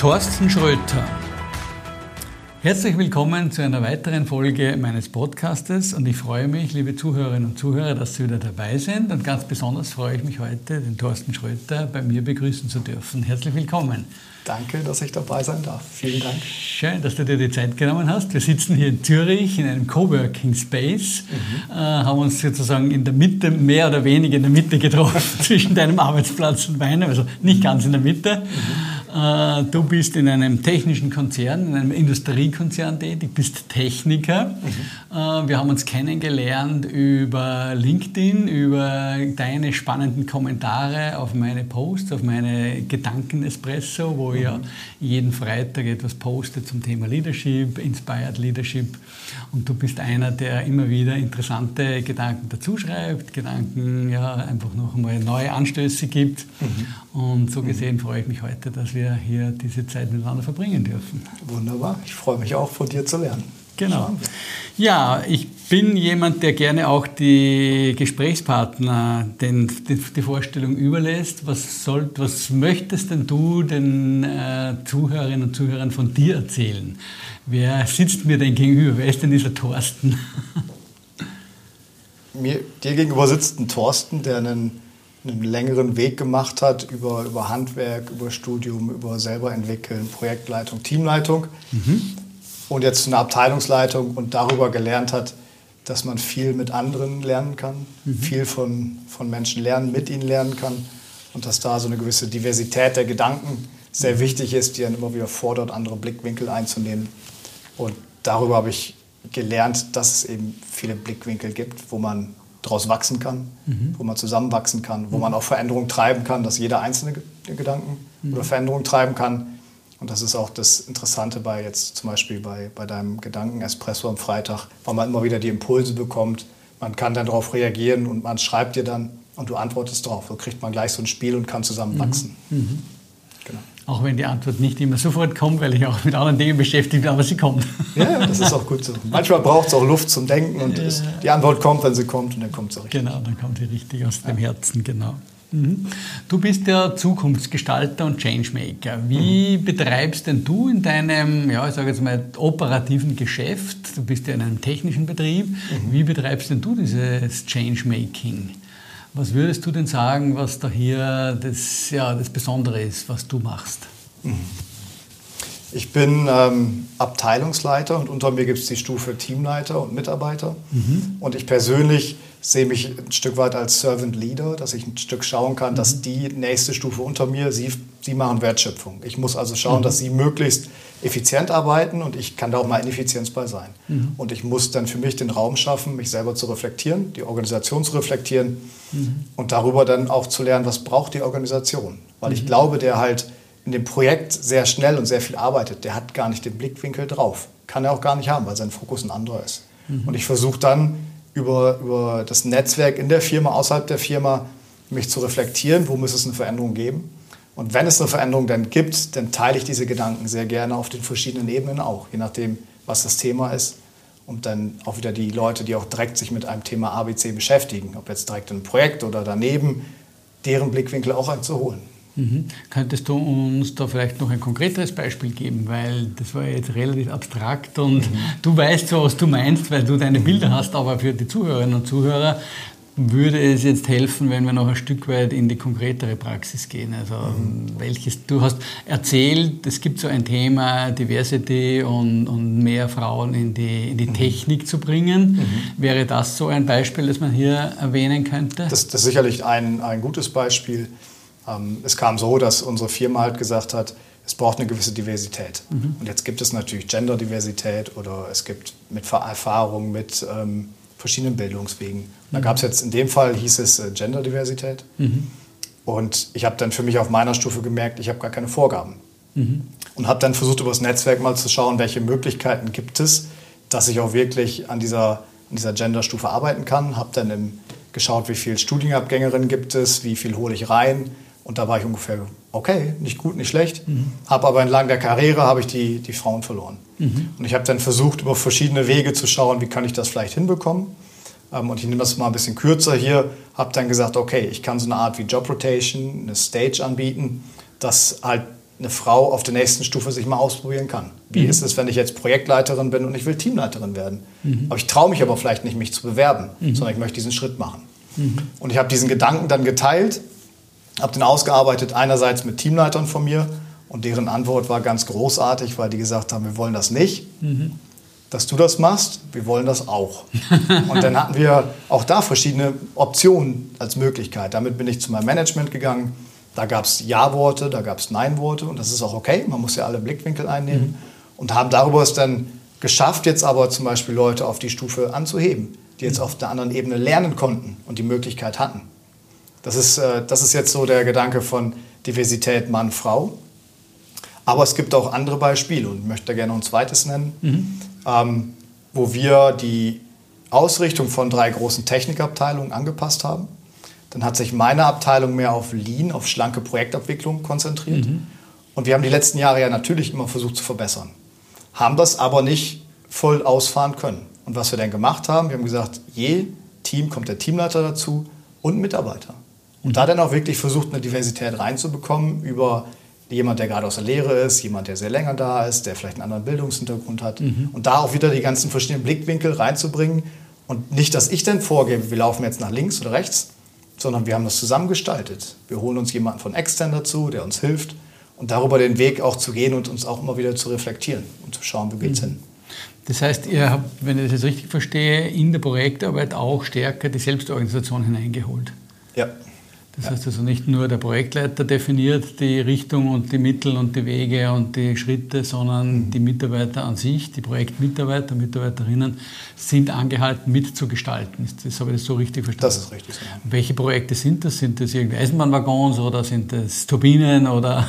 Thorsten Schröter. Herzlich willkommen zu einer weiteren Folge meines Podcastes und ich freue mich, liebe Zuhörerinnen und Zuhörer, dass Sie wieder dabei sind und ganz besonders freue ich mich heute, den Thorsten Schröter bei mir begrüßen zu dürfen. Herzlich willkommen. Danke, dass ich dabei sein darf. Vielen Dank. Schön, dass du dir die Zeit genommen hast. Wir sitzen hier in Zürich in einem Coworking Space, mhm. äh, haben uns sozusagen in der Mitte, mehr oder weniger in der Mitte getroffen, zwischen deinem Arbeitsplatz und meinem, also nicht ganz in der Mitte. Mhm. Äh, du bist in einem technischen Konzern, in einem Industriekonzern tätig, bist Techniker. Mhm. Äh, wir haben uns kennengelernt über LinkedIn, über deine spannenden Kommentare auf meine Posts, auf meine Gedanken-Espresso, wo mhm. ich ja jeden Freitag etwas poste zum Thema Leadership, Inspired Leadership. Und du bist einer, der immer wieder interessante Gedanken dazu schreibt, Gedanken ja einfach noch einmal neue Anstöße gibt. Mhm. Und so gesehen freue ich mich heute, dass wir wir hier diese Zeit miteinander verbringen dürfen. Wunderbar. Ich freue mich auch, von dir zu lernen. Genau. Ja, ich bin jemand, der gerne auch die Gesprächspartner den, die, die Vorstellung überlässt. Was, soll, was möchtest denn du den äh, Zuhörerinnen und Zuhörern von dir erzählen? Wer sitzt mir denn gegenüber? Wer ist denn dieser Thorsten? Mir, dir gegenüber sitzt ein Thorsten, der einen einen längeren Weg gemacht hat über, über Handwerk, über Studium, über selber entwickeln, Projektleitung, Teamleitung mhm. und jetzt eine Abteilungsleitung und darüber gelernt hat, dass man viel mit anderen lernen kann, mhm. viel von, von Menschen lernen, mit ihnen lernen kann und dass da so eine gewisse Diversität der Gedanken sehr mhm. wichtig ist, die dann immer wieder fordert, andere Blickwinkel einzunehmen. Und darüber habe ich gelernt, dass es eben viele Blickwinkel gibt, wo man daraus wachsen kann, mhm. wo man zusammenwachsen kann, wo mhm. man auch Veränderungen treiben kann, dass jeder einzelne Gedanken mhm. oder Veränderungen treiben kann. Und das ist auch das Interessante bei jetzt zum Beispiel bei, bei deinem Gedanken Espresso am Freitag, weil man immer wieder die Impulse bekommt. Man kann dann darauf reagieren und man schreibt dir dann und du antwortest darauf. So kriegt man gleich so ein Spiel und kann zusammen mhm. wachsen. Mhm. Genau. Auch wenn die Antwort nicht immer sofort kommt, weil ich auch mit anderen Dingen beschäftigt bin, aber sie kommt. Ja, das ist auch gut so. Manchmal braucht es auch Luft zum Denken und ja. es, die Antwort kommt, wenn sie kommt und dann kommt sie richtig. Genau, dann kommt sie richtig aus dem Herzen, genau. Mhm. Du bist ja Zukunftsgestalter und Changemaker. Wie mhm. betreibst denn du in deinem, ja, ich sage jetzt mal, operativen Geschäft, du bist ja in einem technischen Betrieb, mhm. wie betreibst denn du dieses Changemaking? Was würdest du denn sagen, was da hier das, ja, das Besondere ist, was du machst? Ich bin ähm, Abteilungsleiter und unter mir gibt es die Stufe Teamleiter und Mitarbeiter. Mhm. Und ich persönlich sehe mich ein Stück weit als Servant Leader, dass ich ein Stück schauen kann, mhm. dass die nächste Stufe unter mir, sie, sie machen Wertschöpfung. Ich muss also schauen, mhm. dass sie möglichst effizient arbeiten und ich kann da auch mal Ineffizienz bei sein. Mhm. Und ich muss dann für mich den Raum schaffen, mich selber zu reflektieren, die Organisation zu reflektieren mhm. und darüber dann auch zu lernen, was braucht die Organisation. Weil ich mhm. glaube, der halt in dem Projekt sehr schnell und sehr viel arbeitet, der hat gar nicht den Blickwinkel drauf. Kann er auch gar nicht haben, weil sein Fokus ein anderer ist. Mhm. Und ich versuche dann über, über das Netzwerk in der Firma, außerhalb der Firma, mich zu reflektieren, wo muss es eine Veränderung geben und wenn es eine Veränderung dann gibt, dann teile ich diese Gedanken sehr gerne auf den verschiedenen Ebenen auch, je nachdem, was das Thema ist. Und dann auch wieder die Leute, die auch direkt sich mit einem Thema ABC beschäftigen, ob jetzt direkt im Projekt oder daneben, deren Blickwinkel auch einzuholen. Mhm. Könntest du uns da vielleicht noch ein konkreteres Beispiel geben, weil das war jetzt relativ abstrakt und mhm. du weißt zwar, was du meinst, weil du deine Bilder hast, aber für die Zuhörerinnen und Zuhörer würde es jetzt helfen, wenn wir noch ein Stück weit in die konkretere Praxis gehen? Also mhm. welches, du hast erzählt, es gibt so ein Thema Diversity und, und mehr Frauen in die, in die mhm. Technik zu bringen. Mhm. Wäre das so ein Beispiel, das man hier erwähnen könnte? Das, das ist sicherlich ein, ein gutes Beispiel. Ähm, es kam so, dass unsere Firma halt gesagt hat, es braucht eine gewisse Diversität. Mhm. Und jetzt gibt es natürlich Genderdiversität oder es gibt mit Erfahrung mit ähm, verschiedenen Bildungswegen. Da mhm. gab es jetzt in dem Fall, hieß es äh, Genderdiversität. Mhm. Und ich habe dann für mich auf meiner Stufe gemerkt, ich habe gar keine Vorgaben. Mhm. und habe dann versucht, über das Netzwerk mal zu schauen, welche Möglichkeiten gibt es, dass ich auch wirklich an dieser, an dieser Genderstufe arbeiten kann. Habe dann im, geschaut, wie viele Studienabgängerinnen gibt es, wie viel hole ich rein. Und da war ich ungefähr, okay, nicht gut, nicht schlecht. Mhm. Habe aber entlang der Karriere habe ich die, die Frauen verloren. Mhm. Und ich habe dann versucht, über verschiedene Wege zu schauen, wie kann ich das vielleicht hinbekommen. Ähm, und ich nehme das mal ein bisschen kürzer hier. Habe dann gesagt, okay, ich kann so eine Art wie Job Rotation, eine Stage anbieten, dass halt eine Frau auf der nächsten Stufe sich mal ausprobieren kann. Wie mhm. ist es, wenn ich jetzt Projektleiterin bin und ich will Teamleiterin werden? Mhm. Aber ich traue mich aber vielleicht nicht, mich zu bewerben, mhm. sondern ich möchte diesen Schritt machen. Mhm. Und ich habe diesen Gedanken dann geteilt, habe den ausgearbeitet, einerseits mit Teamleitern von mir und deren Antwort war ganz großartig, weil die gesagt haben, wir wollen das nicht, mhm. dass du das machst, wir wollen das auch. und dann hatten wir auch da verschiedene Optionen als Möglichkeit. Damit bin ich zu meinem Management gegangen da gab es Ja-Worte, da gab es Nein-Worte und das ist auch okay, man muss ja alle Blickwinkel einnehmen. Mhm. Und haben darüber es dann geschafft, jetzt aber zum Beispiel Leute auf die Stufe anzuheben, die jetzt mhm. auf der anderen Ebene lernen konnten und die Möglichkeit hatten. Das ist, äh, das ist jetzt so der Gedanke von Diversität Mann-Frau. Aber es gibt auch andere Beispiele und ich möchte da gerne ein zweites nennen, mhm. ähm, wo wir die Ausrichtung von drei großen Technikabteilungen angepasst haben. Dann hat sich meine Abteilung mehr auf Lean, auf schlanke Projektabwicklung konzentriert. Mhm. Und wir haben die letzten Jahre ja natürlich immer versucht zu verbessern. Haben das aber nicht voll ausfahren können. Und was wir dann gemacht haben, wir haben gesagt, je Team kommt der Teamleiter dazu und Mitarbeiter. Und da dann auch wirklich versucht, eine Diversität reinzubekommen über jemand, der gerade aus der Lehre ist, jemand, der sehr länger da ist, der vielleicht einen anderen Bildungshintergrund hat. Mhm. Und da auch wieder die ganzen verschiedenen Blickwinkel reinzubringen. Und nicht, dass ich dann vorgebe, wir laufen jetzt nach links oder rechts, sondern wir haben das zusammen gestaltet. Wir holen uns jemanden von extern dazu, der uns hilft und darüber den Weg auch zu gehen und uns auch immer wieder zu reflektieren und zu schauen, wo geht's mhm. hin. Das heißt, ihr habt, wenn ich das jetzt richtig verstehe, in der Projektarbeit auch stärker die Selbstorganisation hineingeholt. Ja. Das heißt also nicht nur der Projektleiter definiert die Richtung und die Mittel und die Wege und die Schritte, sondern mhm. die Mitarbeiter an sich, die Projektmitarbeiter, Mitarbeiterinnen sind angehalten mitzugestalten. Das habe ich das so richtig verstanden? Das ist richtig. Ja. Welche Projekte sind das? Sind das irgendwie Eisenbahnwaggons oder sind das Turbinen oder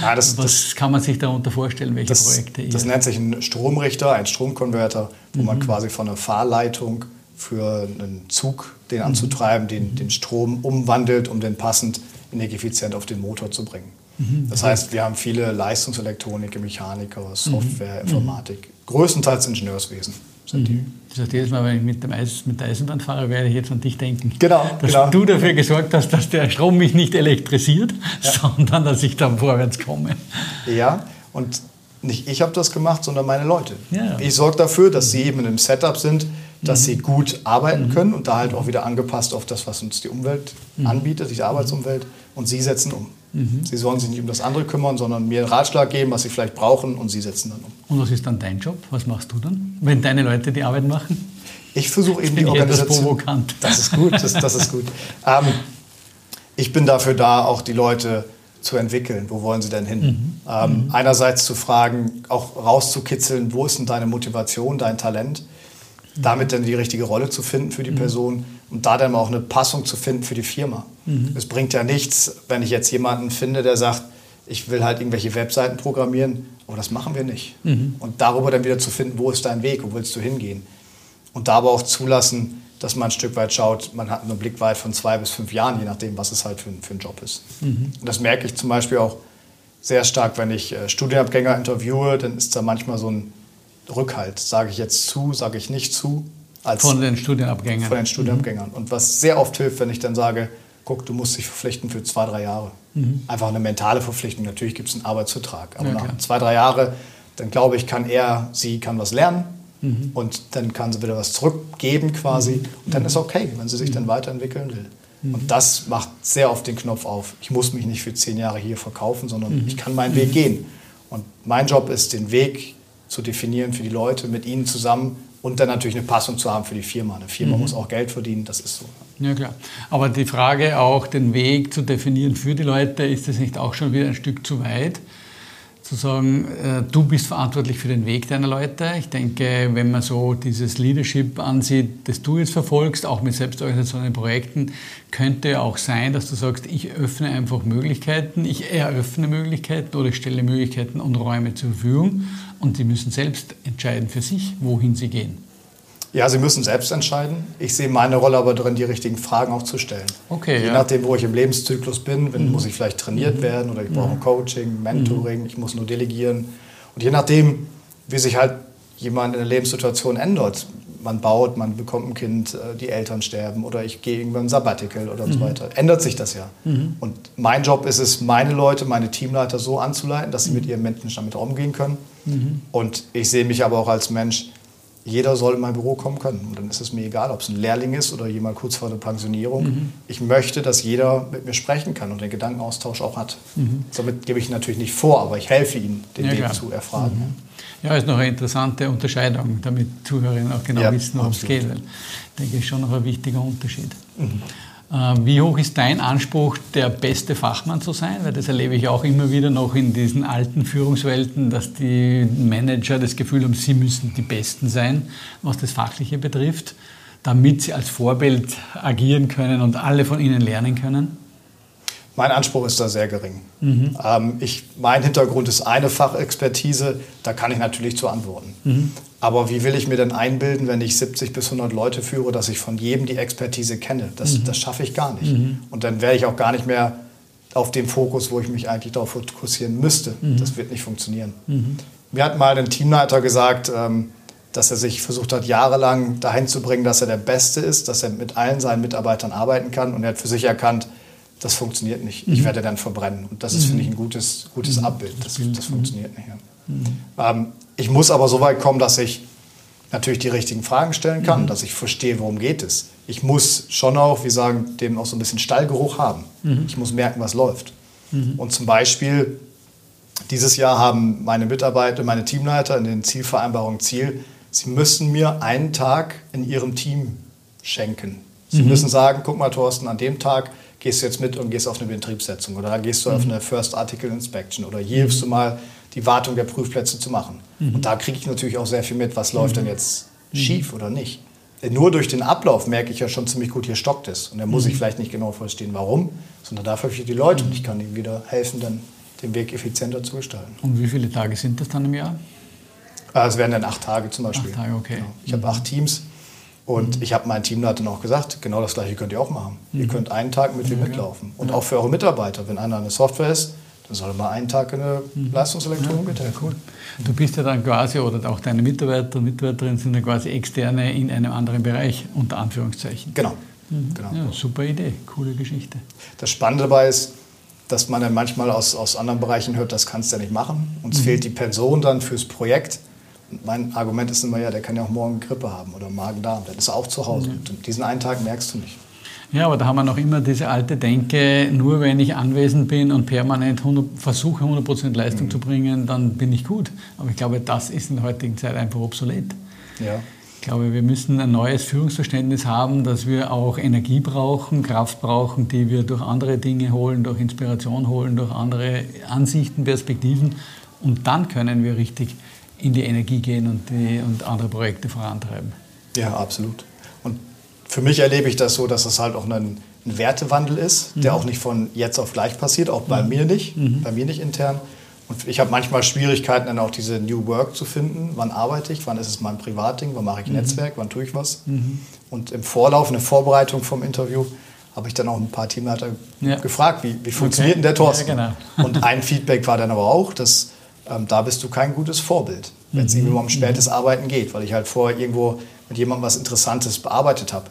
ja, das, was das, kann man sich darunter vorstellen, welche das, Projekte? Das nennt sich ein Stromrichter, ein Stromkonverter, wo mhm. man quasi von einer Fahrleitung für einen Zug, den mhm. anzutreiben, den, den Strom umwandelt, um den passend energieeffizient auf den Motor zu bringen. Mhm. Das heißt, wir haben viele Leistungselektroniker, Mechaniker, Software, mhm. Informatik, größtenteils Ingenieurswesen. Die. Das heißt, jedes Mal, wenn ich mit, dem Eis, mit der Eisenbahn fahre, werde ich jetzt an dich denken. Genau. Dass genau. du dafür gesorgt hast, dass der Strom mich nicht elektrisiert, ja. sondern dass ich dann vorwärts komme. Ja, und nicht ich habe das gemacht, sondern meine Leute. Ja. Ich sorge dafür, dass sie eben in einem Setup sind, dass sie gut arbeiten mhm. können und da halt auch wieder angepasst auf das, was uns die Umwelt mhm. anbietet, die Arbeitsumwelt. Und sie setzen um. Mhm. Sie sollen sich nicht um das andere kümmern, sondern mir einen Ratschlag geben, was sie vielleicht brauchen und sie setzen dann um. Und was ist dann dein Job? Was machst du dann, wenn deine Leute die Arbeit machen? Ich versuche eben die Organisation. Provokant. Das ist gut, das, das ist gut. Ähm, ich bin dafür da, auch die Leute zu entwickeln. Wo wollen sie denn hin? Mhm. Ähm, mhm. Einerseits zu fragen, auch rauszukitzeln, wo ist denn deine Motivation, dein Talent? Damit dann die richtige Rolle zu finden für die mhm. Person und da dann auch eine Passung zu finden für die Firma. Mhm. Es bringt ja nichts, wenn ich jetzt jemanden finde, der sagt, ich will halt irgendwelche Webseiten programmieren, aber das machen wir nicht. Mhm. Und darüber dann wieder zu finden, wo ist dein Weg, wo willst du hingehen? Und da aber auch zulassen, dass man ein Stück weit schaut, man hat einen Blick weit von zwei bis fünf Jahren, je nachdem, was es halt für, für ein Job ist. Mhm. Und das merke ich zum Beispiel auch sehr stark, wenn ich äh, Studienabgänger interviewe, dann ist da manchmal so ein Rückhalt. Sage ich jetzt zu, sage ich nicht zu. von den Studienabgängern. Von den Studienabgängern. Mhm. Und was sehr oft hilft, wenn ich dann sage, guck, du musst dich verpflichten für zwei, drei Jahre. Mhm. Einfach eine mentale Verpflichtung. Natürlich gibt es einen Arbeitsvertrag. Aber ja, nach zwei, drei Jahren, dann glaube ich, kann er, sie kann was lernen. Mhm. Und dann kann sie wieder was zurückgeben quasi. Mhm. Und dann ist okay, wenn sie sich dann mhm. weiterentwickeln will. Mhm. Und das macht sehr oft den Knopf auf. Ich muss mich nicht für zehn Jahre hier verkaufen, sondern ich kann meinen Weg gehen. Und mein Job ist, den Weg zu definieren für die Leute, mit ihnen zusammen und dann natürlich eine Passung zu haben für die Firma. Eine Firma mhm. muss auch Geld verdienen, das ist so. Ja klar. Aber die Frage auch, den Weg zu definieren für die Leute, ist das nicht auch schon wieder ein Stück zu weit? Zu sagen, äh, du bist verantwortlich für den Weg deiner Leute. Ich denke, wenn man so dieses Leadership ansieht, das du jetzt verfolgst, auch mit selbstorganisierten Projekten, könnte auch sein, dass du sagst, ich öffne einfach Möglichkeiten, ich eröffne Möglichkeiten oder ich stelle Möglichkeiten und Räume zur Verfügung und die müssen selbst entscheiden für sich, wohin sie gehen. Ja, sie müssen selbst entscheiden. Ich sehe meine Rolle aber darin, die richtigen Fragen auch zu stellen. Okay, Je ja. nachdem, wo ich im Lebenszyklus bin, wenn, Mhm. muss ich vielleicht trainiert werden oder ich brauche ein Coaching, Mentoring, ich muss nur delegieren. Und je nachdem, wie sich halt jemand in der Lebenssituation ändert, man baut, man bekommt ein Kind, äh, die Eltern sterben oder ich gehe irgendwann Sabbatical oder Mhm. so weiter, ändert sich das ja. Und mein Job ist es, meine Leute, meine Teamleiter so anzuleiten, dass sie mit ihren Menschen damit umgehen können. Mhm. Und ich sehe mich aber auch als Mensch, jeder soll in mein Büro kommen können. Und dann ist es mir egal, ob es ein Lehrling ist oder jemand kurz vor der Pensionierung. Mhm. Ich möchte, dass jeder mit mir sprechen kann und den Gedankenaustausch auch hat. Mhm. Somit gebe ich natürlich nicht vor, aber ich helfe ihnen, den Ja, Weg klar. zu erfragen. Ja, ist noch eine interessante Unterscheidung, damit Zuhörerinnen auch genau Ja, wissen, worum es geht. Ich denke, ist schon noch ein wichtiger Unterschied. Mhm. Äh, Wie hoch ist dein Anspruch, der beste Fachmann zu sein? Weil das erlebe ich auch immer wieder noch in diesen alten Führungswelten, dass die Manager das Gefühl haben, sie müssen die Besten sein, was das Fachliche betrifft, damit sie als Vorbild agieren können und alle von ihnen lernen können. Mein Anspruch ist da sehr gering. Ähm, ich, mein Hintergrund ist eine Fachexpertise, da kann ich natürlich zu antworten. Aber wie will ich mir denn einbilden, wenn ich 70 bis 100 Leute führe, dass ich von jedem die Expertise kenne? Das, das schaffe ich gar nicht. Und dann wäre ich auch gar nicht mehr auf dem Fokus, wo ich mich eigentlich darauf fokussieren müsste. Das wird nicht funktionieren. Mir hat mal ein Teamleiter gesagt, ähm, dass er sich versucht hat, jahrelang dahin zu bringen, dass er der Beste ist, dass er mit allen seinen Mitarbeitern arbeiten kann. Und er hat für sich erkannt, das funktioniert nicht. Ich werde dann verbrennen. Und das ist, finde ich, ein gutes, gutes Abbild. Das, das funktioniert nicht. Ja. Ähm, ich muss aber so weit kommen, dass ich natürlich die richtigen Fragen stellen kann, dass ich verstehe, worum geht es. Ich muss schon auch, wie sagen, dem auch so ein bisschen Stallgeruch haben. Ich muss merken, was läuft. Und zum Beispiel dieses Jahr haben meine Mitarbeiter, meine Teamleiter in den Zielvereinbarungen Ziel, sie müssen mir einen Tag in ihrem Team schenken. Sie müssen sagen, guck mal, Thorsten, an dem Tag gehst du jetzt mit und gehst auf eine Betriebssetzung oder da gehst du auf eine First Article Inspection oder hier hilfst du mal, die Wartung der Prüfplätze zu machen. Und da kriege ich natürlich auch sehr viel mit, was läuft denn jetzt schief oder nicht. Denn Nur durch den Ablauf merke ich ja schon ziemlich gut, hier stockt es. Und dann muss ich vielleicht nicht genau verstehen, warum, sondern dafür ich die Leute und ich kann ihnen wieder helfen, dann den Weg effizienter zu gestalten. Und wie viele Tage sind das dann im Jahr? Äh, Es wären dann acht Tage zum Beispiel. Acht Tage, okay. Genau. Ich habe acht Teams und ich habe meinen Teamleitern auch gesagt, genau das gleiche könnt ihr auch machen. Ihr könnt einen Tag mit mir mitlaufen. Und auch für eure Mitarbeiter, wenn einer eine Software ist, dann soll er mal einen Tag in der Leistungselektronik mithelfen. Cool. Du bist ja dann quasi, oder auch deine Mitarbeiter und Mitarbeiterinnen sind ja quasi Externe in einem anderen Bereich, unter Anführungszeichen. Genau. genau. Ja, super Idee, coole Geschichte. Das Spannende dabei ist, dass man dann manchmal aus, aus anderen Bereichen hört, das kannst du ja nicht machen. Uns fehlt die Person dann fürs Projekt. Mein Argument ist immer, ja, der kann ja auch morgen Grippe haben oder Magen-Darm. Dann ist er auch zu Hause. Und diesen einen Tag merkst du nicht. Ja, aber da haben wir noch immer diese alte Denke, nur wenn ich anwesend bin und permanent 100, versuche 100% Leistung zu bringen, dann bin ich gut. Aber ich glaube, das ist in der heutigen Zeit einfach obsolet. Ja. Ich glaube, wir müssen ein neues Führungsverständnis haben, dass wir auch Energie brauchen, Kraft brauchen, die wir durch andere Dinge holen, durch Inspiration holen, durch andere Ansichten, Perspektiven. Und dann können wir richtig in die Energie gehen und, die, und andere Projekte vorantreiben. Ja, absolut. Und für mich erlebe ich das so, dass es halt auch ein, ein Wertewandel ist, der auch nicht von jetzt auf gleich passiert, auch bei mir nicht, bei mir nicht intern. Und ich habe manchmal Schwierigkeiten, dann auch diese New Work zu finden. Wann arbeite ich? Wann ist es mein Privatding? Wann mache ich ein Netzwerk? Wann tue ich was? Und im Vorlauf, in der Vorbereitung vom Interview, habe ich dann auch ein paar Teamleiter Ja. gefragt, wie, wie funktioniert denn der Thorsten? Ja, genau. Und ein Feedback war dann aber auch, dass ähm, da bist du kein gutes Vorbild, wenn es irgendwie mal um spätes Arbeiten geht, weil ich halt vorher irgendwo mit jemandem was Interessantes bearbeitet habe.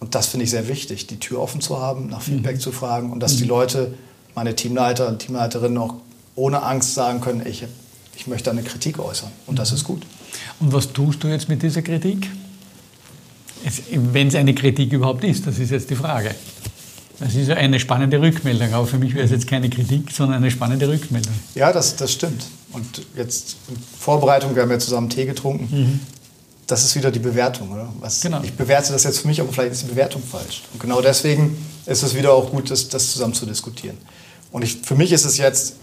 Und das finde ich sehr wichtig, die Tür offen zu haben, nach Feedback zu fragen und dass die Leute, meine Teamleiter und Teamleiterinnen auch ohne Angst sagen können, ich, ich möchte eine Kritik äußern. Und das ist gut. Und was tust du jetzt mit dieser Kritik? Wenn es eine Kritik überhaupt ist, das ist jetzt die Frage. Das ist eine spannende Rückmeldung, aber für mich wäre es jetzt keine Kritik, sondern eine spannende Rückmeldung. Ja, das, das stimmt. Und jetzt in Vorbereitung, wir haben ja zusammen Tee getrunken. Das ist wieder die Bewertung, oder? Was, Genau. Ich bewerte das jetzt für mich, aber vielleicht ist die Bewertung falsch. Und genau deswegen ist es wieder auch gut, das, das zusammen zu diskutieren. Und ich, für mich ist es jetzt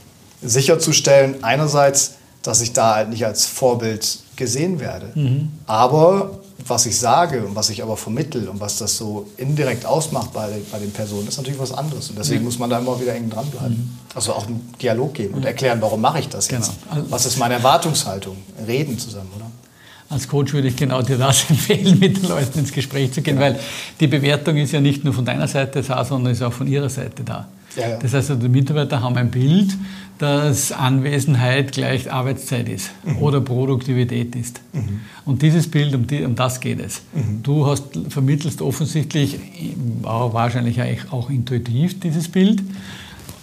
sicherzustellen, einerseits, dass ich da halt nicht als Vorbild gesehen werde, mhm. aber was ich sage und was ich aber vermittel und was das so indirekt ausmacht bei, bei den Personen, ist natürlich was anderes. Und deswegen mhm. muss man da immer wieder eng dranbleiben. Mhm. Also auch einen Dialog geben und erklären, warum mache ich das jetzt? Genau. Also was ist meine Erwartungshaltung? Reden zusammen, oder? Als Coach würde ich genau dir das empfehlen, mit den Leuten ins Gespräch zu gehen, genau. weil die Bewertung ist ja nicht nur von deiner Seite da, sondern ist auch von ihrer Seite da. Ja, ja. Das heißt, also die Mitarbeiter haben ein Bild, dass Anwesenheit gleich Arbeitszeit ist mhm. oder Produktivität ist. Mhm. Und dieses Bild, um, die, um das geht es. Mhm. Du hast, vermittelst offensichtlich, wahrscheinlich auch intuitiv dieses Bild.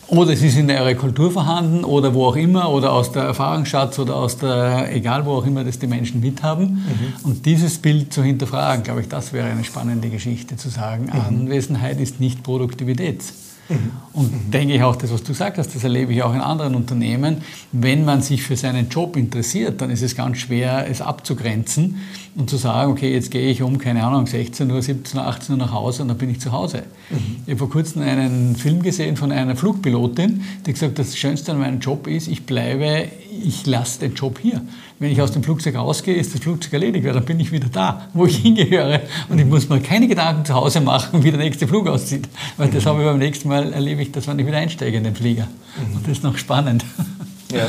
Oder es ist in eurer Kultur vorhanden oder wo auch immer oder aus der Erfahrungsschatz oder aus der, egal wo auch immer das die Menschen mithaben. Mhm. Und dieses Bild zu hinterfragen, glaube ich, das wäre eine spannende Geschichte zu sagen. Mhm. Anwesenheit ist nicht Produktivität. Mhm. Und mhm. denke ich auch, das, was du gesagt hast, das erlebe ich auch in anderen Unternehmen. Wenn man sich für seinen Job interessiert, dann ist es ganz schwer, es abzugrenzen und zu sagen, okay, jetzt gehe ich um, keine Ahnung, 16 Uhr, 17 Uhr, 18 Uhr nach Hause und dann bin ich zu Hause. Mhm. Ich habe vor kurzem einen Film gesehen von einer Flugpilotin, die gesagt hat, das Schönste an meinem Job ist, ich bleibe, ich lasse den Job hier. Wenn ich aus dem Flugzeug rausgehe, ist das Flugzeug erledigt, weil dann bin ich wieder da, wo ich hingehöre. Und ich muss mir keine Gedanken zu Hause machen, wie der nächste Flug aussieht. Weil das habe ich beim nächsten Mal erlebe ich, dass wenn ich wieder einsteige in den Flieger. Und das ist noch spannend. Ja.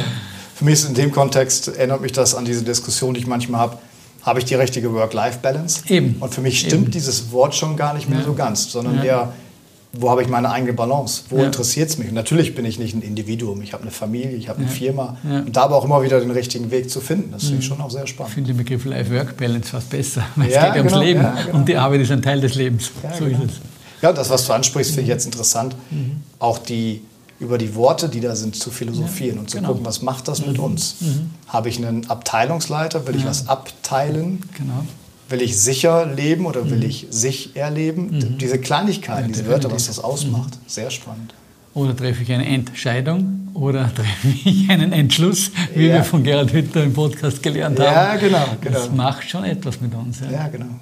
Für mich ist in dem Kontext, erinnert mich das an diese Diskussion, die ich manchmal habe, habe ich die richtige Work-Life-Balance? Eben. Und für mich stimmt Eben. dieses Wort schon gar nicht mehr ja. so ganz, sondern ja. eher, wo habe ich meine eigene Balance? Wo ja. interessiert es mich? Und natürlich bin ich nicht ein Individuum. Ich habe eine Familie, ich habe eine Firma. Und da aber auch immer wieder den richtigen Weg zu finden. Das finde ich mhm. schon auch sehr spannend. Ich finde den Begriff Life-Work-Balance fast besser. Weil es geht genau, ums Leben. Genau. Und die Arbeit ist ein Teil des Lebens. so genau. ist es. Ja, das, was du ansprichst, finde ich jetzt interessant. Mhm. Auch die über die Worte, die da sind, zu philosophieren ja, und zu genau. gucken, was macht das mhm. mit uns? Mhm. Habe ich einen Abteilungsleiter? Will ich was abteilen? Genau. Will ich sicher leben oder will mhm. ich sich erleben? Mhm. Diese Kleinigkeiten, ja, diese Wörter, was das ausmacht. Sehr spannend. Oder treffe ich eine Entscheidung oder treffe ich einen Entschluss, wie ja. wir von Gerhard Hütter im Podcast gelernt haben. Ja, genau, genau. Das macht schon etwas mit uns. Ja, genau. genau.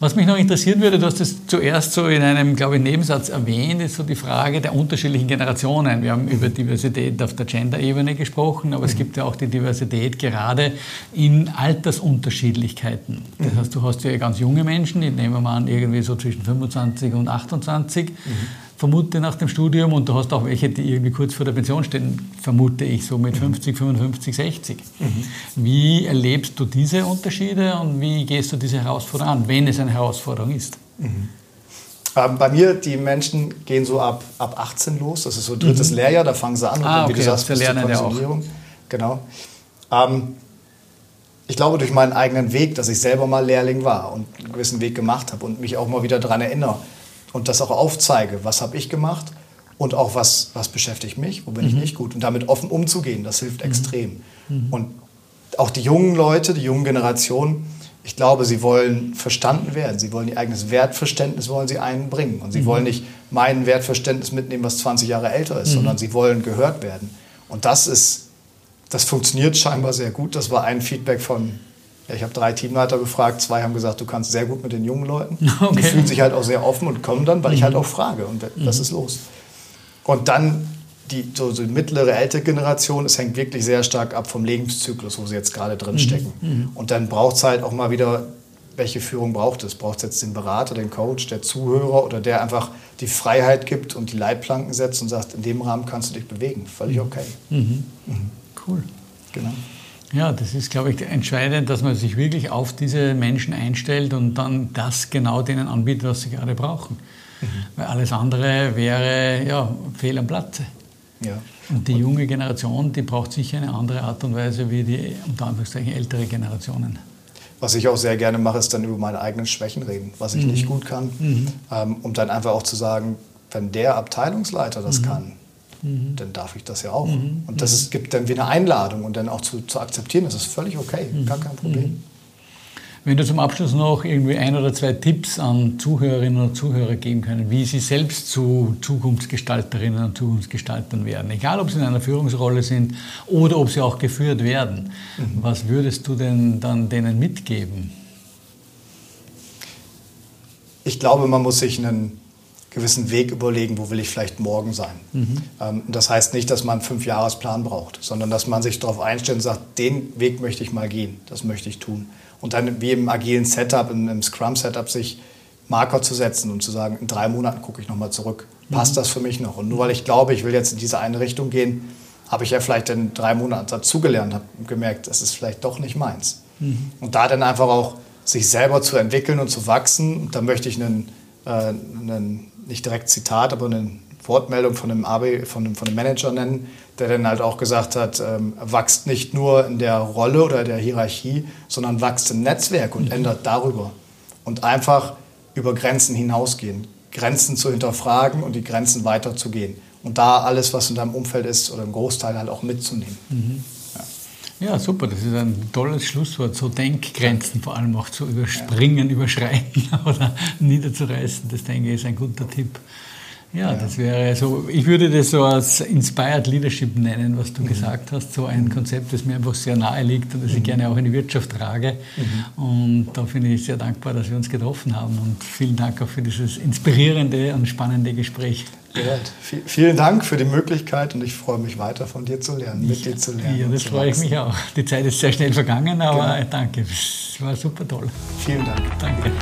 Was mich noch interessieren würde, du hast es zuerst so in einem, glaube ich, Nebensatz erwähnt, ist so die Frage der unterschiedlichen Generationen. Wir haben über Diversität auf der Gender-Ebene gesprochen, aber mhm. es gibt ja auch die Diversität gerade in Altersunterschiedlichkeiten. Das mhm. heißt, du hast ja ganz junge Menschen, die nehmen wir mal an, irgendwie so zwischen 25 und 28. Mhm vermute nach dem Studium und du hast auch welche, die irgendwie kurz vor der Pension stehen, vermute ich, so mit 50, 55, 60. Mhm. Wie erlebst du diese Unterschiede und wie gehst du diese Herausforderung an, wenn es eine Herausforderung ist? Mhm. Ähm, bei mir, die Menschen gehen so ab, ab 18 los, das ist so drittes mhm. Lehrjahr, da fangen sie an, ah, und okay, wie du sagst, bis zur Pensionierung. Genau. Ähm, ich glaube, durch meinen eigenen Weg, dass ich selber mal Lehrling war und einen gewissen Weg gemacht habe und mich auch mal wieder daran erinnere, und das auch aufzeige, was habe ich gemacht und auch was, was beschäftigt mich, wo bin mhm. ich nicht gut und damit offen umzugehen, das hilft mhm. extrem. Mhm. Und auch die jungen Leute, die jungen Generationen, ich glaube, sie wollen verstanden werden. Sie wollen ihr eigenes Wertverständnis wollen sie einbringen. Und sie mhm. wollen nicht mein Wertverständnis mitnehmen, was 20 Jahre älter ist, mhm. sondern sie wollen gehört werden. Und das ist, das funktioniert scheinbar sehr gut. Das war ein Feedback von ja, ich habe drei Teamleiter befragt, zwei haben gesagt, du kannst sehr gut mit den jungen Leuten. Okay. Die fühlen sich halt auch sehr offen und kommen dann, weil mhm. ich halt auch frage und was mhm. ist los. Und dann die, so, die mittlere, ältere Generation, es hängt wirklich sehr stark ab vom Lebenszyklus, wo sie jetzt gerade drin mhm. stecken. Mhm. Und dann braucht es halt auch mal wieder, welche Führung braucht es? Braucht es jetzt den Berater, den Coach, der Zuhörer oder der einfach die Freiheit gibt und die Leitplanken setzt und sagt, in dem Rahmen kannst du dich bewegen. Völlig mhm. okay. Mhm. Cool. Genau. Ja, das ist, glaube ich, entscheidend, dass man sich wirklich auf diese Menschen einstellt und dann das genau denen anbietet, was sie gerade brauchen. Mhm. Weil alles andere wäre ja, fehl am Platze. Ja. Und die junge Generation, die braucht sicher eine andere Art und Weise wie die, unter Anführungszeichen, ältere Generationen. Was ich auch sehr gerne mache, ist dann über meine eigenen Schwächen reden, was ich mhm. nicht gut kann, mhm. ähm, um dann einfach auch zu sagen, wenn der Abteilungsleiter das mhm. kann, mhm. dann darf ich das ja auch. Mhm. Und das ist, gibt dann wie eine Einladung und dann auch zu, zu akzeptieren, das ist völlig okay, mhm. gar kein Problem. Mhm. Wenn du zum Abschluss noch irgendwie ein oder zwei Tipps an Zuhörerinnen und Zuhörer geben können, wie sie selbst zu Zukunftsgestalterinnen und Zukunftsgestaltern werden, egal ob sie in einer Führungsrolle sind oder ob sie auch geführt werden, mhm. was würdest du denn dann denen mitgeben? Ich glaube, man muss sich einen gewissen Weg überlegen, wo will ich vielleicht morgen sein. Mhm. Ähm, das heißt nicht, dass man einen Fünfjahresplan braucht, sondern dass man sich darauf einstellt und sagt, den Weg möchte ich mal gehen, das möchte ich tun. Und dann wie im agilen Setup, im, Scrum-Setup sich Marker zu setzen und zu sagen, in drei Monaten gucke ich nochmal zurück. Passt mhm. das für mich noch? Und nur weil ich glaube, ich will jetzt in diese eine Richtung gehen, habe ich ja vielleicht in drei Monaten dazugelernt, habe gemerkt, das ist vielleicht doch nicht meins. Mhm. Und da dann einfach auch sich selber zu entwickeln und zu wachsen, da möchte ich einen, äh, einen nicht direkt Zitat, aber eine Wortmeldung von einem, AB, von einem, von einem Manager nennen, der dann halt auch gesagt hat, ähm, wächst nicht nur in der Rolle oder der Hierarchie, sondern wächst im Netzwerk und mhm. ändert darüber. Und einfach über Grenzen hinausgehen, Grenzen zu hinterfragen und die Grenzen weiterzugehen. Und da alles, was in deinem Umfeld ist oder im Großteil halt auch mitzunehmen. Mhm. Ja, super, das ist ein tolles Schlusswort. So Denkgrenzen vor allem auch zu überspringen, überschreiten oder niederzureißen, das denke ich ist ein guter Tipp. Ja, ja, das wäre so, ich würde das so als Inspired Leadership nennen, was du mhm. gesagt hast. So ein Konzept, das mir einfach sehr nahe liegt und das mhm. ich gerne auch in die Wirtschaft trage. Mhm. Und da bin ich sehr dankbar, dass wir uns getroffen haben. Und vielen Dank auch für dieses inspirierende und spannende Gespräch. Gerald, vielen Dank für die Möglichkeit und ich freue mich weiter von dir zu lernen, mit dir zu lernen. Ja, das freue ich mich auch. Die Zeit ist sehr schnell vergangen, aber genau. danke, es war super toll. Vielen Dank. Danke.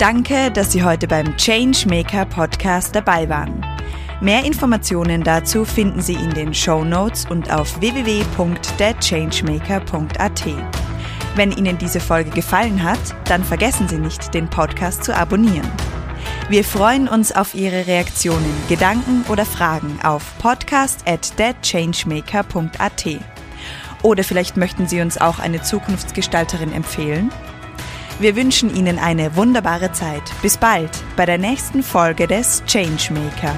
Danke, dass Sie heute beim Changemaker Podcast dabei waren. Mehr Informationen dazu finden Sie in den Show Notes und auf www.thechangemaker.at. Wenn Ihnen diese Folge gefallen hat, dann vergessen Sie nicht, den Podcast zu abonnieren. Wir freuen uns auf Ihre Reaktionen, Gedanken oder Fragen auf podcast at thechangemaker.at. Oder vielleicht möchten Sie uns auch eine Zukunftsgestalterin empfehlen? Wir wünschen Ihnen eine wunderbare Zeit. Bis bald bei der nächsten Folge des Changemaker.